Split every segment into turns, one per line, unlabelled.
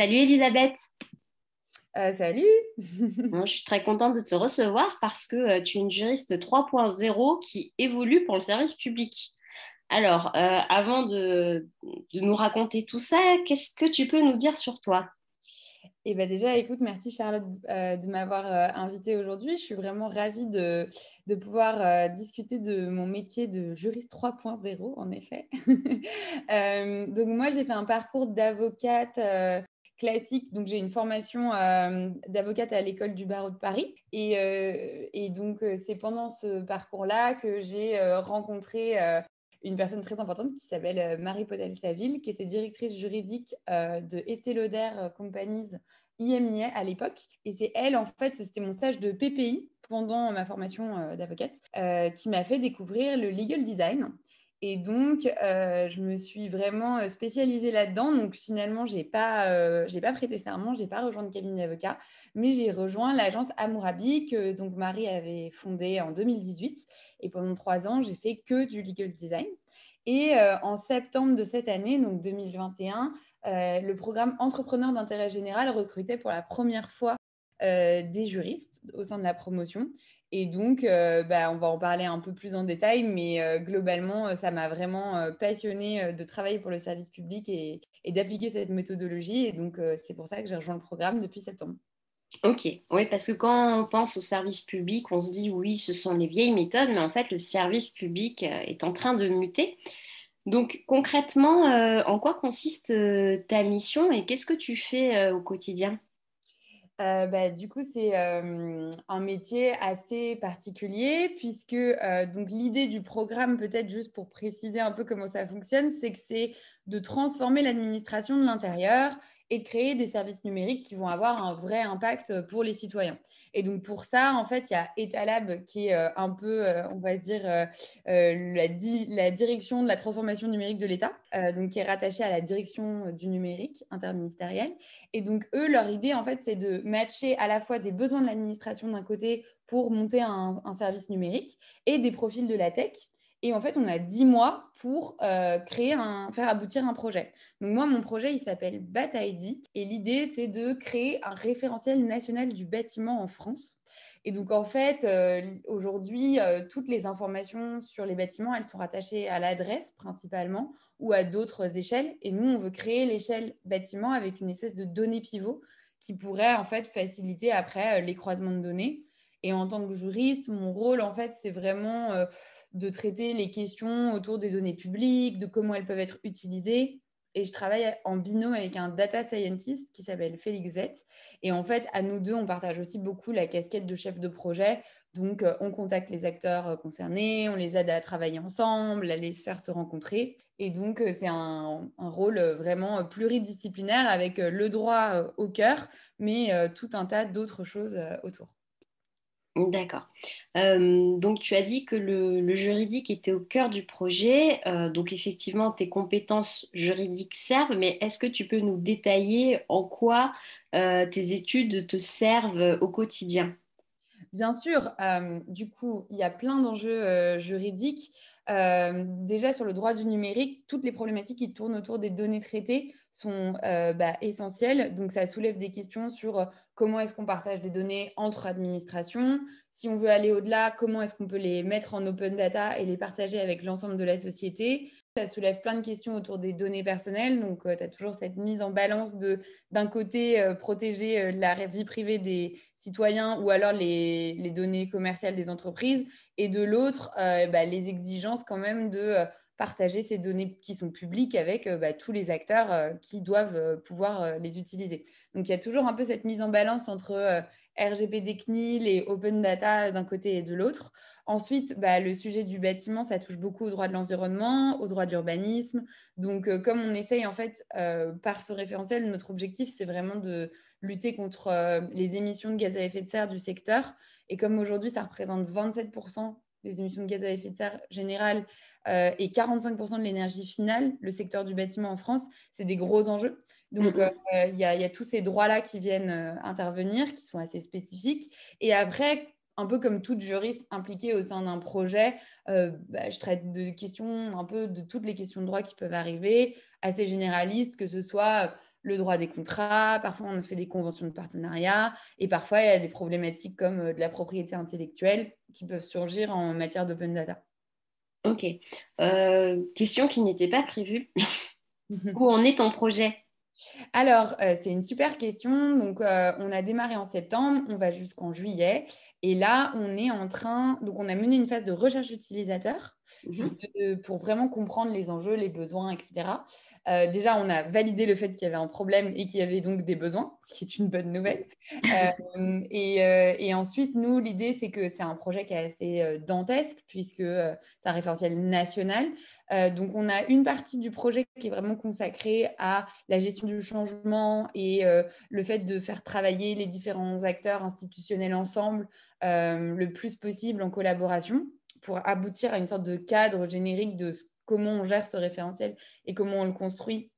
Salut Elisabeth.
Euh, salut.
je suis très contente de te recevoir parce que euh, tu es une juriste 3.0 qui évolue pour le service public. Alors, euh, avant de, nous raconter tout ça, qu'est-ce que tu peux nous dire sur toi?
Eh bien déjà, écoute, merci Charlotte de m'avoir invitée aujourd'hui. Je suis vraiment ravie de, de pouvoir discuter de mon métier de juriste 3.0, en effet. donc moi, j'ai fait un parcours d'avocate classique. Donc, j'ai une formation euh, d'avocate à l'école du barreau de Paris. Et, euh, donc, euh, c'est pendant ce parcours-là que j'ai rencontré une personne très importante qui s'appelle Marie Podel-Saville, qui était directrice juridique de Estée Lauder Companies IMIA à l'époque. Et c'est elle, en fait, c'était mon stage de PPI pendant ma formation d'avocate, qui m'a fait découvrir le legal design. Et donc, euh, je me suis vraiment euh, spécialisée là-dedans. Donc, finalement, je n'ai pas, euh, pas prêté serment, je n'ai pas rejoint le cabinet d'avocat, mais j'ai rejoint l'agence Amourabi que donc, Marie avait fondée en 2018. Et pendant trois ans, j'ai fait que du legal design. Et en septembre de cette année, donc 2021, le programme Entrepreneur d'intérêt général recrutait pour la première fois des juristes au sein de la promotion. Et donc, euh, bah, on va en parler un peu plus en détail, mais euh, globalement, euh, ça m'a vraiment passionné de travailler pour le service public et, d'appliquer cette méthodologie. Et donc, c'est pour ça que j'ai rejoint le programme depuis septembre.
Ok, oui, parce que quand on pense au service public, on se dit oui, ce sont les vieilles méthodes, mais en fait, le service public est en train de muter. Donc, concrètement, en quoi consiste ta mission et qu'est-ce que tu fais au quotidien?
Euh, bah, du coup, c'est euh, un métier assez particulier puisque euh, donc l'idée du programme, peut-être juste pour préciser un peu comment ça fonctionne, c'est que c'est de transformer l'administration de l'intérieur et créer des services numériques qui vont avoir un vrai impact pour les citoyens. Et donc pour ça, en fait, il y a Etalab qui est euh, un peu, euh, on va dire, euh, la, la, direction de la transformation numérique de l'État, donc qui est rattachée à la direction du numérique interministériel. Et donc eux, leur idée, en fait, c'est de matcher à la fois des besoins de l'administration d'un côté pour monter un, un service numérique et des profils de la tech et en fait, on a 10 mois pour euh, créer un, faire aboutir un projet. Donc moi, mon projet, il s'appelle BATID. Et l'idée, c'est de créer un référentiel national du bâtiment en France. Et donc, en fait, euh, aujourd'hui, euh, toutes les informations sur les bâtiments, elles sont rattachées à l'adresse principalement ou à d'autres échelles. Et nous, on veut créer l'échelle bâtiment avec une espèce de données pivot qui pourrait en fait faciliter après les croisements de données. Et en tant que juriste, mon rôle, en fait, c'est vraiment de traiter les questions autour des données publiques, de comment elles peuvent être utilisées. Et je travaille en binôme avec un data scientist qui s'appelle Félix Vett. Et en fait, à nous deux, on partage aussi beaucoup la casquette de chef de projet. Donc, euh, on contacte les acteurs euh, concernés, on les aide à travailler ensemble, à les faire se rencontrer. Et donc, euh, c'est un, rôle vraiment pluridisciplinaire avec le droit au cœur, mais tout un tas d'autres choses autour.
D'accord. Euh, donc tu as dit que le, juridique était au cœur du projet. Euh, donc effectivement, tes compétences juridiques servent, mais est-ce que tu peux nous détailler en quoi euh, tes études te servent au quotidien?
Bien sûr, du coup, il y a plein d'enjeux juridiques. déjà sur le droit du numérique, toutes les problématiques qui tournent autour des données traitées sont bah, essentielles. Donc ça soulève des questions sur comment est-ce qu'on partage des données entre administrations. Si on veut aller au-delà, comment est-ce qu'on peut les mettre en open data et les partager avec l'ensemble de la société? Ça soulève plein de questions autour des données personnelles. Donc, euh, tu as toujours cette mise en balance de, d'un côté, euh, protéger euh, la vie privée des citoyens ou alors les, les, données commerciales des entreprises. Et de l'autre, bah, les exigences quand même de partager ces données qui sont publiques avec euh, bah, tous les acteurs euh, qui doivent euh, pouvoir les utiliser. Donc il y a toujours un peu cette mise en balance entre RGPD CNIL et Open Data d'un côté et de l'autre. Ensuite, bah, le sujet du bâtiment, ça touche beaucoup au droit de l'environnement, au droit de l'urbanisme. Donc, comme on essaye, en fait, par ce référentiel, notre objectif, c'est vraiment de lutter contre les émissions de gaz à effet de serre du secteur. Et comme aujourd'hui, ça représente 27% des émissions de gaz à effet de serre générales euh, et 45% de l'énergie finale, le secteur du bâtiment en France, c'est des gros enjeux. Donc, euh, il y, a tous ces droits-là qui viennent euh, intervenir, qui sont assez spécifiques. Et après, un peu comme toute juriste impliquée au sein d'un projet, bah, je traite de questions, un peu de toutes les questions de droit qui peuvent arriver, assez généralistes, que ce soit le droit des contrats, parfois on fait des conventions de partenariat, et parfois il y a des problématiques comme de la propriété intellectuelle qui peuvent surgir en matière d'open data.
Ok. question qui n'était pas prévue. Où en est ton projet?
Alors, c'est une super question. Donc, on a démarré en septembre, on va jusqu'en juillet. Et là, on est en train, donc on a mené une phase de recherche utilisateur mmh pour vraiment comprendre les enjeux, les besoins, etc. Euh, déjà, on a validé le fait qu'il y avait un problème et qu'il y avait donc des besoins, ce qui est une bonne nouvelle. Euh, euh, et, ensuite, nous, l'idée, c'est que c'est un projet qui est assez dantesque puisque c'est un référentiel national. donc, on a une partie du projet qui est vraiment consacrée à la gestion du changement et le fait de faire travailler les différents acteurs institutionnels ensemble le plus possible en collaboration pour aboutir à une sorte de cadre générique de comment on gère ce référentiel et comment on le construit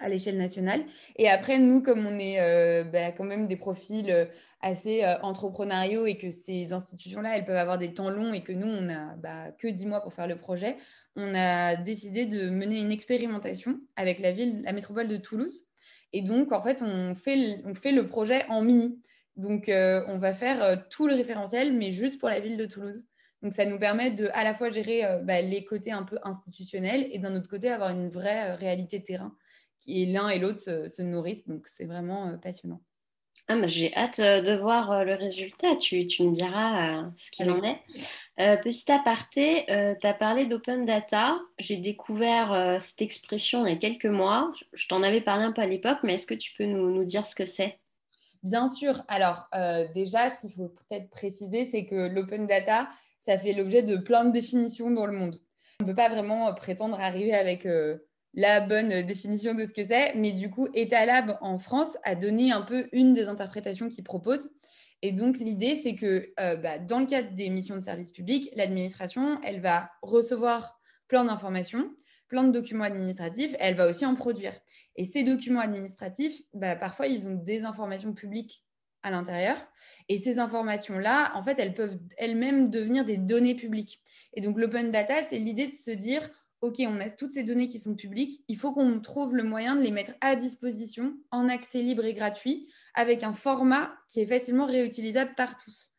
à l'échelle nationale. Et après, nous, comme on est euh, bah, quand même des profils euh, assez euh, entrepreneuriaux et que ces institutions-là, elles peuvent avoir des temps longs et que nous, on n'a bah, que 10 mois pour faire le projet, on a décidé de mener une expérimentation avec la ville, la métropole de Toulouse. Et donc, en fait, on fait, on fait le projet en mini. Donc, on va faire tout le référentiel, mais juste pour la ville de Toulouse. Donc, ça nous permet de à la fois gérer euh, bah, les côtés un peu institutionnels et d'un autre côté avoir une vraie euh, réalité terrain qui l'un et l'autre se, nourrissent. Donc, c'est vraiment euh, passionnant.
Ah, bah, J'ai hâte de voir le résultat. Tu, tu me diras ce qu'il en est. petit aparté, tu as parlé d'open data. J'ai découvert cette expression il y a quelques mois. Je t'en avais parlé un peu à l'époque, mais est-ce que tu peux nous, nous dire ce que c'est?
Bien sûr. Alors, déjà, ce qu'il faut peut-être préciser, c'est que l'open data, ça fait l'objet de plein de définitions dans le monde. On ne peut pas vraiment euh, prétendre arriver avec euh, la bonne définition de ce que c'est, mais du coup, Etalab en France a donné un peu une des interprétations qu'il propose. Et donc, l'idée, c'est que euh, bah, dans le cadre des missions de service public, l'administration, elle va recevoir plein d'informations, plein de documents administratifs, elle va aussi en produire. Et ces documents administratifs, bah, parfois, ils ont des informations publiques à l'intérieur. Et ces informations-là, en fait, elles peuvent elles-mêmes devenir des données publiques. Et donc, l'open data, c'est l'idée de se dire, OK, on a toutes ces données qui sont publiques, il faut qu'on trouve le moyen de les mettre à disposition en accès libre et gratuit avec un format qui est facilement réutilisable par tous.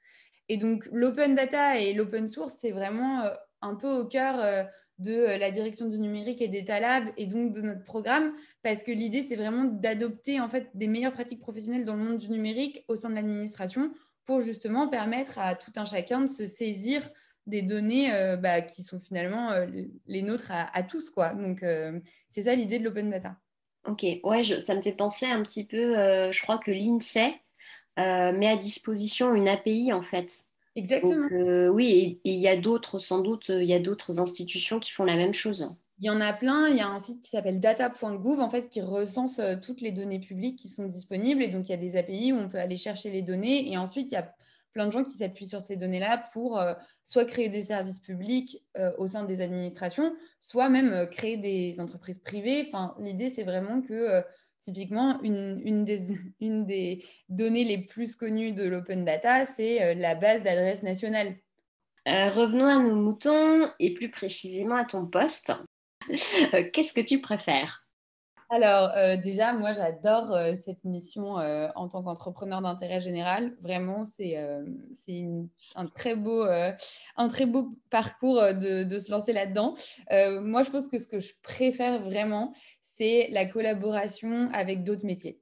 Et donc, l'open data et l'open source, c'est vraiment euh, un peu au cœur euh, de euh, la direction du numérique et des et donc de notre programme parce que l'idée c'est vraiment d'adopter en fait des meilleures pratiques professionnelles dans le monde du numérique au sein de l'administration pour justement permettre à tout un chacun de se saisir des données euh, bah, qui sont finalement euh, les nôtres à, tous quoi. Donc c'est ça l'idée de l'open data.
Ok, ouais, ça me fait penser un petit peu, je crois que l'INSEE met à disposition une API en fait
Exactement.
Euh, oui, et il y a d'autres, sans doute, il y a d'autres institutions qui font la même chose.
Il y en a plein. Il y a un site qui s'appelle data.gouv en fait qui recense euh, toutes les données publiques qui sont disponibles. Et donc il y a des API où on peut aller chercher les données. Et ensuite il y a plein de gens qui s'appuient sur ces données-là pour euh, soit créer des services publics au sein des administrations, soit même créer des entreprises privées. Enfin, l'idée c'est vraiment que Typiquement, une, des, données les plus connues de l'open data, c'est euh, la base d'adresse nationale.
Euh, revenons à nos moutons et plus précisément à ton poste. Euh, qu'est-ce que tu préfères?
Alors, déjà, moi, j'adore cette mission en tant qu'entrepreneur d'intérêt général. Vraiment, c'est un, très beau, un très beau parcours de, de se lancer là-dedans. moi, je pense que ce que je préfère vraiment, c'est la collaboration avec d'autres métiers.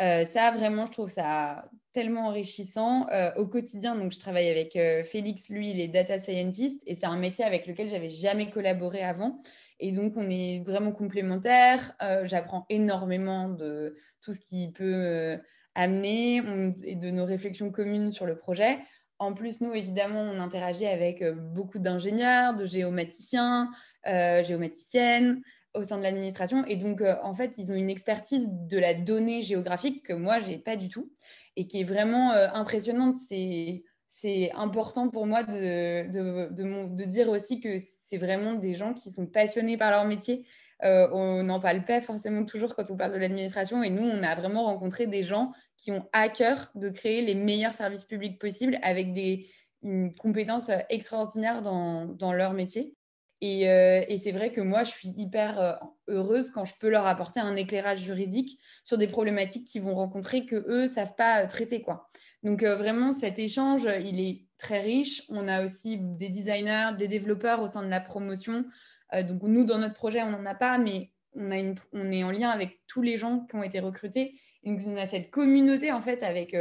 Euh, ça, vraiment, je trouve ça tellement enrichissant euh, au quotidien. Donc, je travaille avec euh, Félix, lui, il est data scientist et c'est un métier avec lequel j'avais jamais collaboré avant. Et donc, on est vraiment complémentaires. J'apprends énormément de tout ce qui peut amener et de nos réflexions communes sur le projet. En plus, nous, évidemment, on interagit avec beaucoup d'ingénieurs, de géomaticiens, géomaticiennes au sein de l'administration. Et donc, euh, en fait, ils ont une expertise de la donnée géographique que moi, je n'ai pas du tout et qui est vraiment euh, impressionnante. C'est, c'est important pour moi de, de, de, dire aussi que c'est vraiment des gens qui sont passionnés par leur métier. Euh, on n'en parle pas forcément toujours quand on parle de l'administration. Et nous, on a vraiment rencontré des gens qui ont à cœur de créer les meilleurs services publics possibles avec des, une compétence extraordinaire dans, dans leur métier. Et, et c'est vrai que moi, je suis hyper heureuse quand je peux leur apporter un éclairage juridique sur des problématiques qu'ils vont rencontrer que eux savent pas traiter. Quoi. Donc vraiment, cet échange, il est très riche. On a aussi des designers, des développeurs au sein de la promotion. donc nous, dans notre projet, on n'en a pas, mais on, on est en lien avec tous les gens qui ont été recrutés. donc on a cette communauté en fait avec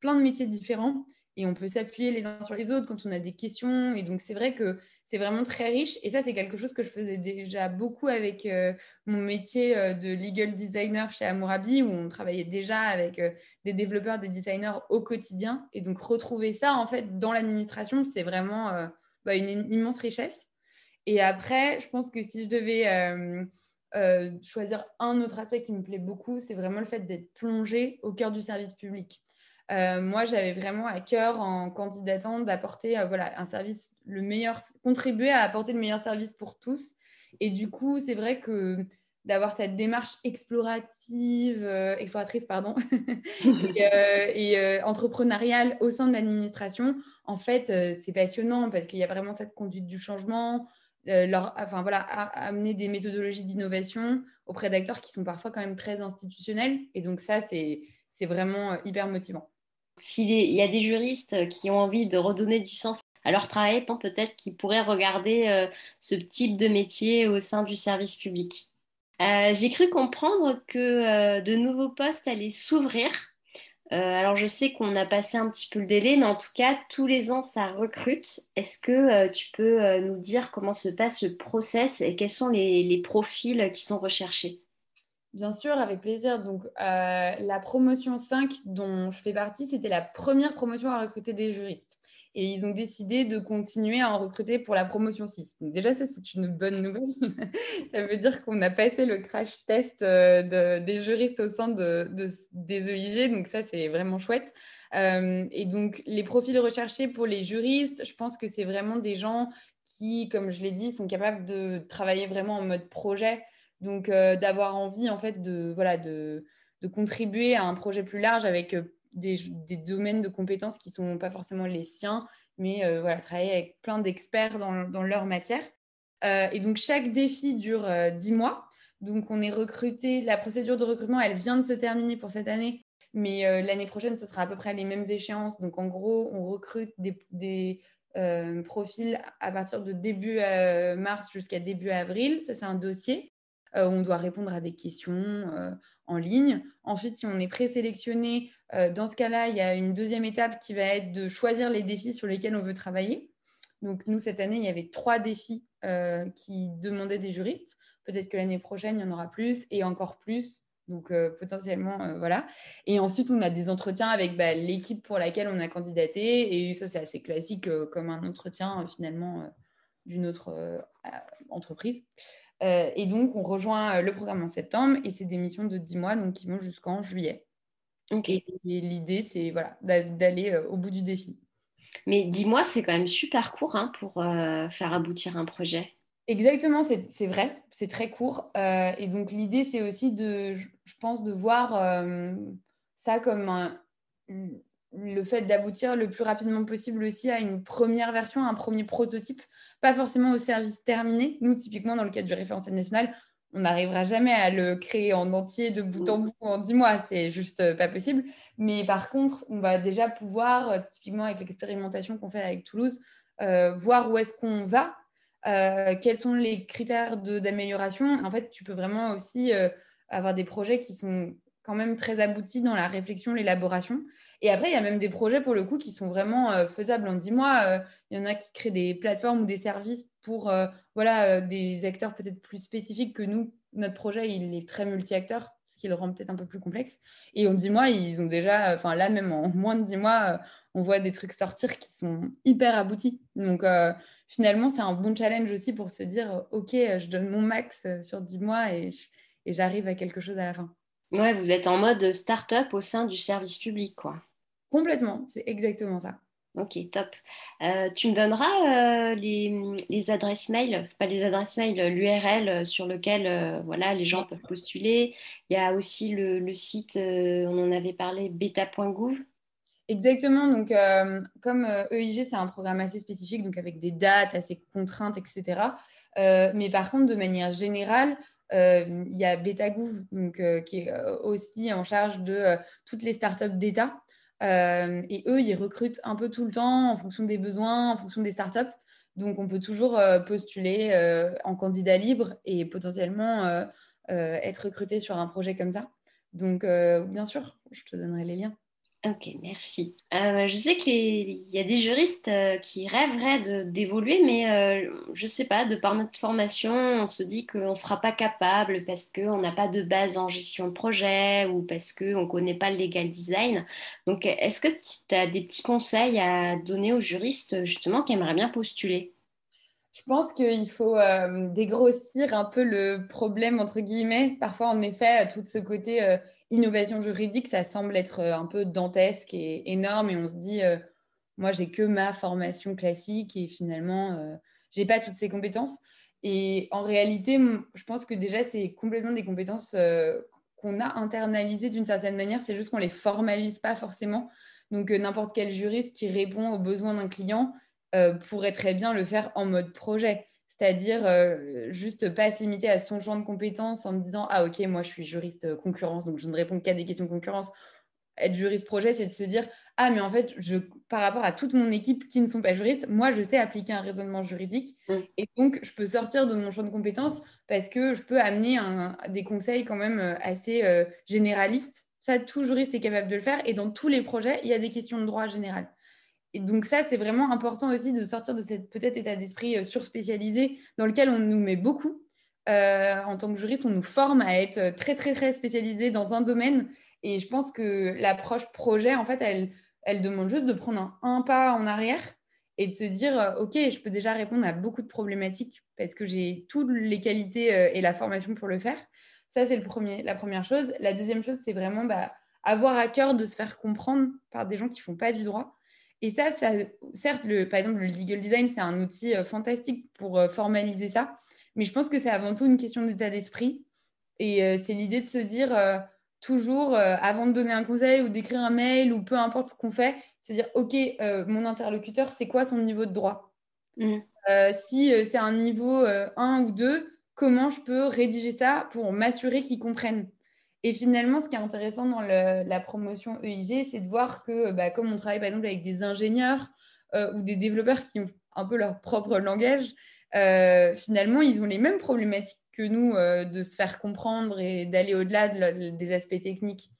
plein de métiers différents et on peut s'appuyer les uns sur les autres quand on a des questions. Et donc, c'est vrai que c'est vraiment très riche. Et ça, c'est quelque chose que je faisais déjà beaucoup avec euh, mon métier euh, de legal designer chez Amourabi, où on travaillait déjà avec euh, des développeurs, des designers au quotidien. Et donc, retrouver ça, en fait, dans l'administration, c'est vraiment bah, une immense richesse. Et après, je pense que si je devais choisir un autre aspect qui me plaît beaucoup, c'est vraiment le fait d'être plongé au cœur du service public. Euh, moi, j'avais vraiment à cœur en candidatant d'apporter euh, voilà, un service, le meilleur, contribuer à apporter le meilleur service pour tous. Et du coup, c'est vrai que d'avoir cette démarche explorative, euh, exploratrice pardon, et, entrepreneuriale au sein de l'administration, en fait, c'est passionnant parce qu'il y a vraiment cette conduite du changement, enfin voilà, amener des méthodologies d'innovation auprès d'acteurs qui sont parfois quand même très institutionnels. Et donc ça, c'est vraiment hyper motivant.
S'il y a des juristes qui ont envie de redonner du sens à leur travail, peut-être qu'ils pourraient regarder euh, ce type de métier au sein du service public. Euh, j'ai cru comprendre que euh, de nouveaux postes allaient s'ouvrir. alors je sais qu'on a passé un petit peu le délai, mais en tout cas, tous les ans, ça recrute. Est-ce que tu peux nous dire comment se passe le process et quels sont les profils qui sont recherchés?
Bien sûr, avec plaisir. Donc, euh, la promotion 5 dont je fais partie, c'était la première promotion à recruter des juristes. Et ils ont décidé de continuer à en recruter pour la promotion 6. Donc déjà, ça, c'est une bonne nouvelle. ça veut dire qu'on a passé le crash test euh, des juristes au sein de, des EIG. Donc ça, c'est vraiment chouette. Euh, et donc, les profils recherchés pour les juristes, je pense que c'est vraiment des gens qui, comme je l'ai dit, sont capables de travailler vraiment en mode projet. Donc, euh, d'avoir envie, en fait, de, voilà, de, de, contribuer à un projet plus large avec euh, des, domaines de compétences qui ne sont pas forcément les siens, mais euh, voilà, travailler avec plein d'experts dans, dans, leur matière. et donc, chaque défi dure 10 mois. Donc, on est recruté. La procédure de recrutement, elle vient de se terminer pour cette année. Mais l'année prochaine, ce sera à peu près les mêmes échéances. Donc, en gros, on recrute des, des profils à partir de début mars jusqu'à début avril. Ça, c'est un dossier. Euh, on doit répondre à des questions euh, en ligne. Ensuite, si on est présélectionné, euh, dans ce cas-là, il y a une deuxième étape qui va être de choisir les défis sur lesquels on veut travailler. Donc, nous, cette année, il y avait trois défis qui demandaient des juristes. Peut-être que l'année prochaine, il y en aura plus et encore plus. Donc, potentiellement, voilà. Et ensuite, on a des entretiens avec bah, l'équipe pour laquelle on a candidaté. Et ça, c'est assez classique comme un entretien, finalement, d'une autre entreprise. Euh, et donc, on rejoint euh, le programme en septembre et c'est des missions de 10 mois, donc qui vont jusqu'en juillet. Et, l'idée, c'est voilà, d'aller euh, au bout du défi.
Mais 10 mois, c'est quand même super court hein, pour faire aboutir un projet.
Exactement, c'est vrai, c'est très court. et donc, l'idée, c'est aussi de, je pense, de voir ça comme un, le fait d'aboutir le plus rapidement possible aussi à une première version, un premier prototype, pas forcément au service terminé. Nous, typiquement, dans le cadre du référentiel national, on n'arrivera jamais à le créer en entier de bout en bout en dix mois, c'est juste euh, pas possible. Mais par contre, on va déjà pouvoir, euh, typiquement avec l'expérimentation qu'on fait avec Toulouse, euh, voir où est-ce qu'on va, quels sont les critères d'amélioration. En fait, tu peux vraiment aussi avoir des projets qui sont quand même très abouti dans la réflexion, l'élaboration. Et après, il y a même des projets pour le coup qui sont vraiment euh, faisables en 10 mois. Euh, il y en a qui créent des plateformes ou des services pour euh, voilà, des acteurs peut-être plus spécifiques que nous. Notre projet, il est très multi-acteur, ce qui le rend peut-être un peu plus complexe. Et en 10 mois, ils ont déjà, enfin là même en moins de 10 mois, on voit des trucs sortir qui sont hyper aboutis. Donc finalement, c'est un bon challenge aussi pour se dire, OK, je donne mon max sur 10 mois et j'arrive à quelque chose à la fin.
Ouais, vous êtes en mode start-up au sein du service public, quoi.
Complètement, c'est exactement ça.
Ok, top. Euh, tu me donneras euh, les, adresses mail, pas les adresses mail, l'URL sur lequel euh, voilà, les gens peuvent postuler. Il y a aussi le, site, on en avait parlé, beta.gouv.
Exactement. Donc, euh, comme EIG, c'est un programme assez spécifique, donc avec des dates, assez contraintes, etc. mais par contre, de manière générale, il y a Betagouv, donc, qui est aussi en charge de toutes les startups d'État. et eux, ils recrutent un peu tout le temps en fonction des besoins, en fonction des startups. Donc, on peut toujours postuler en candidat libre et potentiellement être recruté sur un projet comme ça. Donc, bien sûr, je te donnerai les liens.
Ok, merci. Euh, je sais qu'il y a des juristes euh, qui rêveraient d'évoluer, mais euh, je ne sais pas, de par notre formation, on se dit qu'on ne sera pas capable parce qu'on n'a pas de base en gestion de projet ou parce qu'on ne connaît pas le legal design. Donc, est-ce que tu as des petits conseils à donner aux juristes justement qui aimeraient bien postuler?
Je pense qu'il faut dégrossir un peu le problème, entre guillemets. Parfois, en effet, tout ce côté innovation juridique, ça semble être euh, un peu dantesque et énorme et on se dit, euh, moi, j'ai que ma formation classique et finalement, euh, j'ai pas toutes ces compétences. Et en réalité, je pense que déjà, c'est complètement des compétences qu'on a internalisées d'une certaine manière, c'est juste qu'on les formalise pas forcément. Donc, n'importe quel juriste qui répond aux besoins d'un client pourrait très bien le faire en mode projet. C'est-à-dire euh, juste pas se limiter à son champ de compétences en me disant ah ok moi je suis juriste euh, concurrence donc je ne réponds qu'à des questions de concurrence. Être juriste projet c'est de se dire ah mais en fait je par rapport à toute mon équipe qui ne sont pas juristes moi je sais appliquer un raisonnement juridique mm. et donc je peux sortir de mon champ de compétences parce que je peux amener des conseils quand même euh, assez généralistes. Ça tout juriste est capable de le faire et dans tous les projets il y a des questions de droit général et donc ça, c'est vraiment important aussi de sortir de cet peut-être état d'esprit euh, surspécialisé dans lequel on nous met beaucoup. Euh, en tant que juriste, on nous forme à être très, très, très spécialisé dans un domaine. Et je pense que l'approche projet, en fait, elle, demande juste de prendre un, pas en arrière et de se dire, euh, OK, je peux déjà répondre à beaucoup de problématiques parce que j'ai toutes les qualités et la formation pour le faire. Ça, c'est la première chose. La deuxième chose, c'est vraiment bah, avoir à cœur de se faire comprendre par des gens qui ne font pas du droit. Et ça, ça certes, le, par exemple, le legal design, c'est un outil euh, fantastique pour euh, formaliser ça. Mais je pense que c'est avant tout une question d'état d'esprit. Et euh, c'est l'idée de se dire toujours, avant de donner un conseil ou d'écrire un mail ou peu importe ce qu'on fait, se dire, OK, mon interlocuteur, c'est quoi son niveau de droit? Mmh. Si c'est un niveau 1 ou 2, comment je peux rédiger ça pour m'assurer qu'il comprenne? Et finalement, ce qui est intéressant dans la promotion EIG, c'est de voir que, bah, comme on travaille par exemple avec des ingénieurs euh, ou des développeurs qui ont un peu leur propre langage, euh, finalement, ils ont les mêmes problématiques que nous euh, de se faire comprendre et d'aller au-delà des aspects techniques.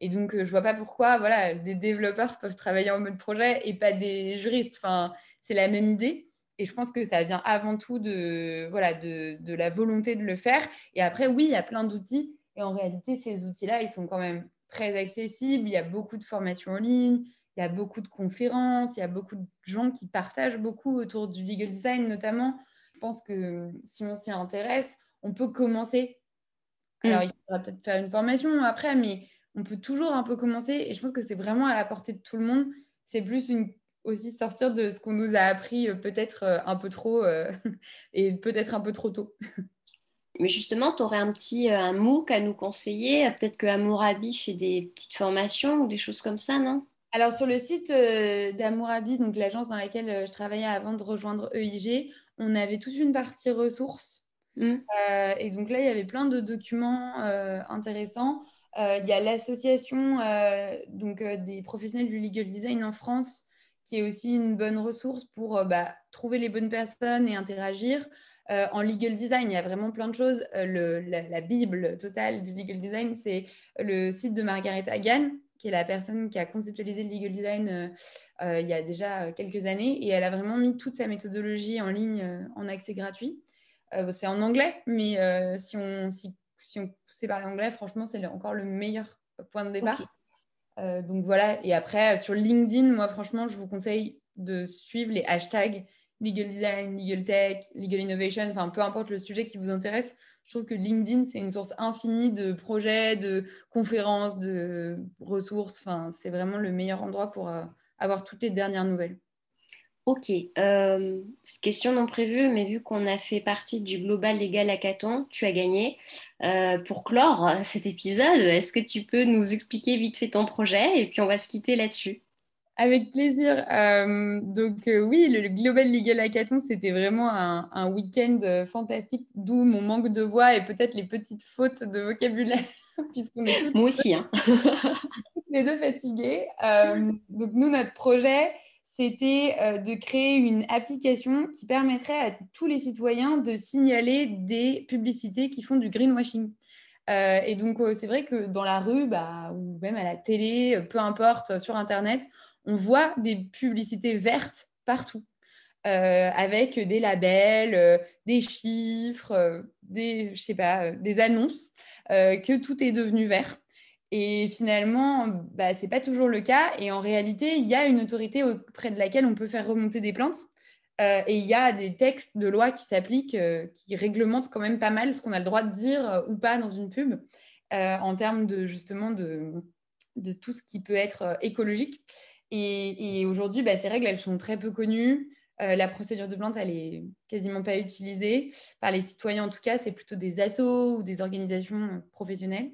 Et donc, je ne vois pas pourquoi voilà, des développeurs peuvent travailler en mode projet et pas des juristes. Enfin, c'est la même idée. Et je pense que ça vient avant tout de, voilà, de, de la volonté de le faire. Et après, oui, il y a plein d'outils et en réalité, ces outils-là, ils sont quand même très accessibles. Il y a beaucoup de formations en ligne, il y a beaucoup de conférences, il y a beaucoup de gens qui partagent beaucoup autour du legal design notamment. Je pense que si on s'y intéresse, on peut commencer. Mm. Alors, il faudra peut-être faire une formation après, mais on peut toujours un peu commencer. Et je pense que c'est vraiment à la portée de tout le monde. C'est plus une aussi sortir de ce qu'on nous a appris euh, peut-être euh, un peu trop euh, et peut-être un peu trop tôt.
Mais justement, tu aurais un petit euh, un MOOC à nous conseiller. Peut-être que Amourabi fait des petites formations ou des choses comme ça, non?
Alors, sur le site euh, d'Amourabi, donc l'agence dans laquelle euh, je travaillais avant de rejoindre EIG, on avait toute une partie ressources. Mmh. et donc là, il y avait plein de documents intéressants. il y a l'association donc des professionnels du legal design en France qui est aussi une bonne ressource pour bah, trouver les bonnes personnes et interagir. Euh, en legal design, il y a vraiment plein de choses. Euh, la, bible totale du legal design, c'est le site de Margaret Hagan, qui est la personne qui a conceptualisé le legal design euh, il y a déjà quelques années. Et elle a vraiment mis toute sa méthodologie en ligne en accès gratuit. c'est en anglais, mais si, on, si, on sait parler anglais, franchement, c'est encore le meilleur point de départ. donc voilà, et après, sur LinkedIn, moi, franchement, je vous conseille de suivre les hashtags legal design, legal tech, legal innovation, enfin peu importe le sujet qui vous intéresse, je trouve que LinkedIn, c'est une source infinie de projets, de conférences, de ressources. Enfin, c'est vraiment le meilleur endroit pour euh, avoir toutes les dernières nouvelles.
Ok, euh, question non prévue, mais vu qu'on a fait partie du Global Legal Hackathon, tu as gagné. Euh, pour clore cet épisode, est-ce que tu peux nous expliquer vite fait ton projet et puis on va se quitter là-dessus?
Avec plaisir. Euh, donc oui, le Global Legal Hackathon, c'était vraiment un, week-end fantastique, d'où mon manque de voix et peut-être les petites fautes de vocabulaire,
puisqu'on est Moi aussi, hein.
les deux fatigués. donc nous, notre projet, c'était de créer une application qui permettrait à tous les citoyens de signaler des publicités qui font du greenwashing. et donc, c'est vrai que dans la rue, bah, ou même à la télé, peu importe, sur Internet, on voit des publicités vertes partout, euh, avec des labels, euh, des chiffres, euh, des, des annonces, que tout est devenu vert. Et finalement, bah, ce n'est pas toujours le cas. Et en réalité, il y a une autorité auprès de laquelle on peut faire remonter des plaintes. et il y a des textes de loi qui s'appliquent, qui réglementent quand même pas mal ce qu'on a le droit de dire ou pas dans une pub, en termes de justement de, de tout ce qui peut être écologique. Et, aujourd'hui, bah, ces règles, elles sont très peu connues. Euh, la procédure de plainte, elle est quasiment pas utilisée par les citoyens. En tout cas, c'est plutôt des assos ou des organisations euh, professionnelles.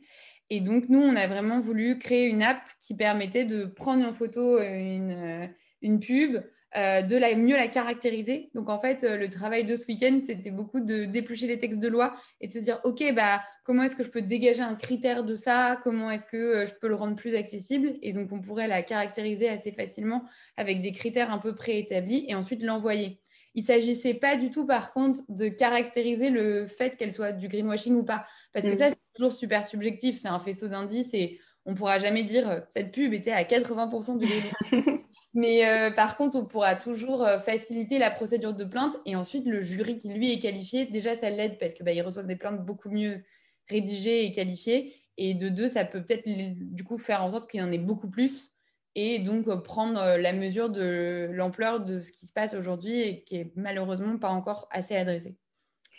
Et donc, nous, on a vraiment voulu créer une app qui permettait de prendre en photo une, une pub, euh, de la, mieux la caractériser. Donc en fait, euh, le travail de ce week-end, c'était beaucoup de déplucher les textes de loi et de se dire, OK, bah, comment est-ce que je peux dégager un critère de ça? Comment est-ce que euh, je peux le rendre plus accessible? Et donc on pourrait la caractériser assez facilement avec des critères un peu préétablis et ensuite l'envoyer. Il ne s'agissait pas du tout, par contre, de caractériser le fait qu'elle soit du greenwashing ou pas. Parce que mm. ça, c'est toujours super subjectif. C'est un faisceau d'indices et on ne pourra jamais dire cette pub était à 80% du greenwashing. Mais euh, par contre, on pourra toujours euh, faciliter la procédure de plainte et ensuite le jury qui lui est qualifié, déjà ça l'aide parce que bah, reçoivent des plaintes beaucoup mieux rédigées et qualifiées. Et de deux, ça peut peut-être du coup faire en sorte qu'il y en ait beaucoup plus et donc euh, prendre la mesure de l'ampleur de ce qui se passe aujourd'hui et qui est malheureusement pas encore assez adressé.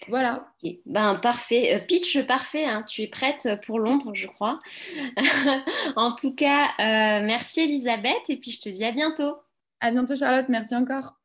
Voilà.
Ben, parfait. Euh, pitch parfait. Hein. Tu es prête pour Londres, je crois. en tout cas, euh, merci Elisabeth et puis je te dis à bientôt.
À bientôt Charlotte. Merci encore.